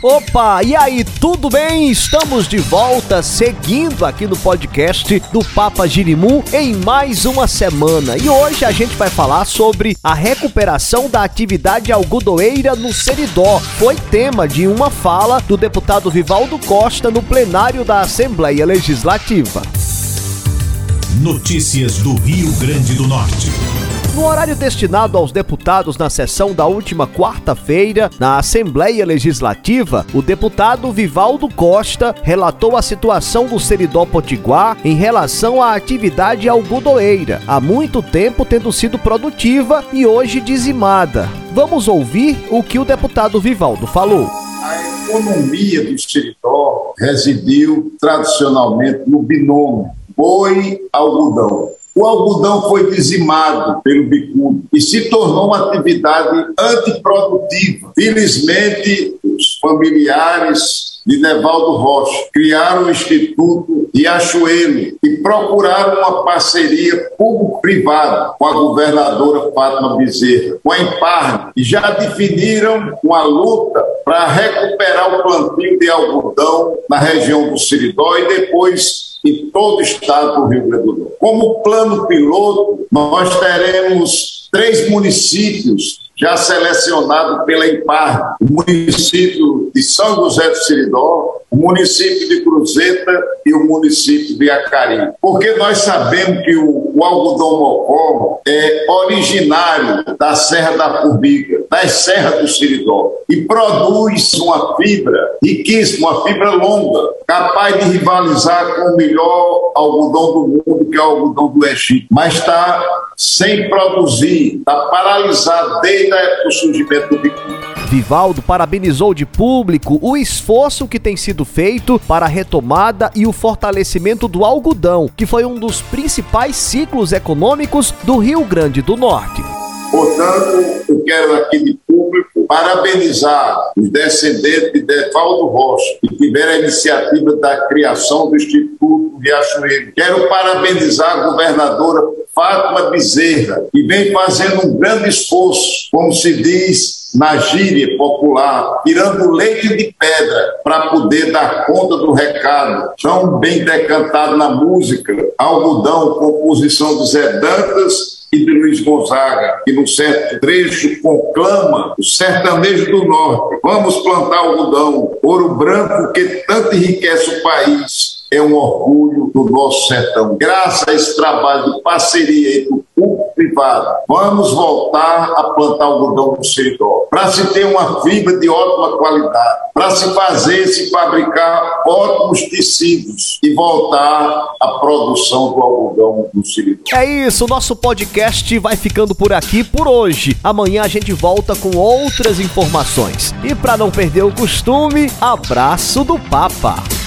Opa, e aí, tudo bem? Estamos de volta, seguindo aqui no podcast do Papa Girimum em mais uma semana. E hoje a gente vai falar sobre a recuperação da atividade algodoeira no Seridó. Foi tema de uma fala do deputado Vivaldo Costa no plenário da Assembleia Legislativa. Notícias do Rio Grande do Norte. No horário destinado aos deputados na sessão da última quarta-feira, na Assembleia Legislativa, o deputado Vivaldo Costa relatou a situação do Seridó Potiguar em relação à atividade algodoeira, há muito tempo tendo sido produtiva e hoje dizimada. Vamos ouvir o que o deputado Vivaldo falou. A economia do Seridó residiu tradicionalmente no binômio boi-algodão o algodão foi dizimado pelo bicudo e se tornou uma atividade antiprodutiva. Felizmente, os familiares de Nevaldo Rocha criaram o Instituto Riachuelo e procuraram uma parceria público-privada com a governadora Fátima Bezerra, com a Emparne, e já definiram uma luta para recuperar o plantio de algodão na região do Siridó e depois em todo o estado do Rio Grande do Norte. Como plano piloto, nós teremos três municípios já selecionado pela IMPAR, o município de São José do Siridó, o município de Cruzeta e o município de Acari. Porque nós sabemos que o, o algodão mocó é originário da Serra da Formiga, das serras do Siridó, e produz uma fibra riquíssima, uma fibra longa, capaz de rivalizar com o melhor algodão do mundo, que é o algodão do Egito. Mas está sem produzir, está paralisado desde da época do surgimento do bicudo. Vivaldo parabenizou de público o esforço que tem sido feito para a retomada e o fortalecimento do algodão, que foi um dos principais ciclos econômicos do Rio Grande do Norte. Portanto, eu quero aqui de público parabenizar os descendentes de Devaldo Rocha, que tiveram a iniciativa da criação do Instituto Riachuelo. Quero parabenizar a governadora Fátima Bezerra, que vem fazendo um grande esforço, como se diz na gíria popular, tirando leite de pedra para poder dar conta do recado, tão bem decantado na música, algodão, composição de Zé Dantas e de Luiz Gonzaga, que no certo trecho conclama o sertanejo do norte. Vamos plantar algodão, ouro branco que tanto enriquece o país é um orgulho do nosso sertão. Graças a esse trabalho de parceria entre o público privado, vamos voltar a plantar algodão no seridó, para se ter uma fibra de ótima qualidade, para se fazer, se fabricar ótimos tecidos e voltar à produção do algodão no seridó. É isso, nosso podcast vai ficando por aqui por hoje. Amanhã a gente volta com outras informações. E para não perder o costume, abraço do Papa.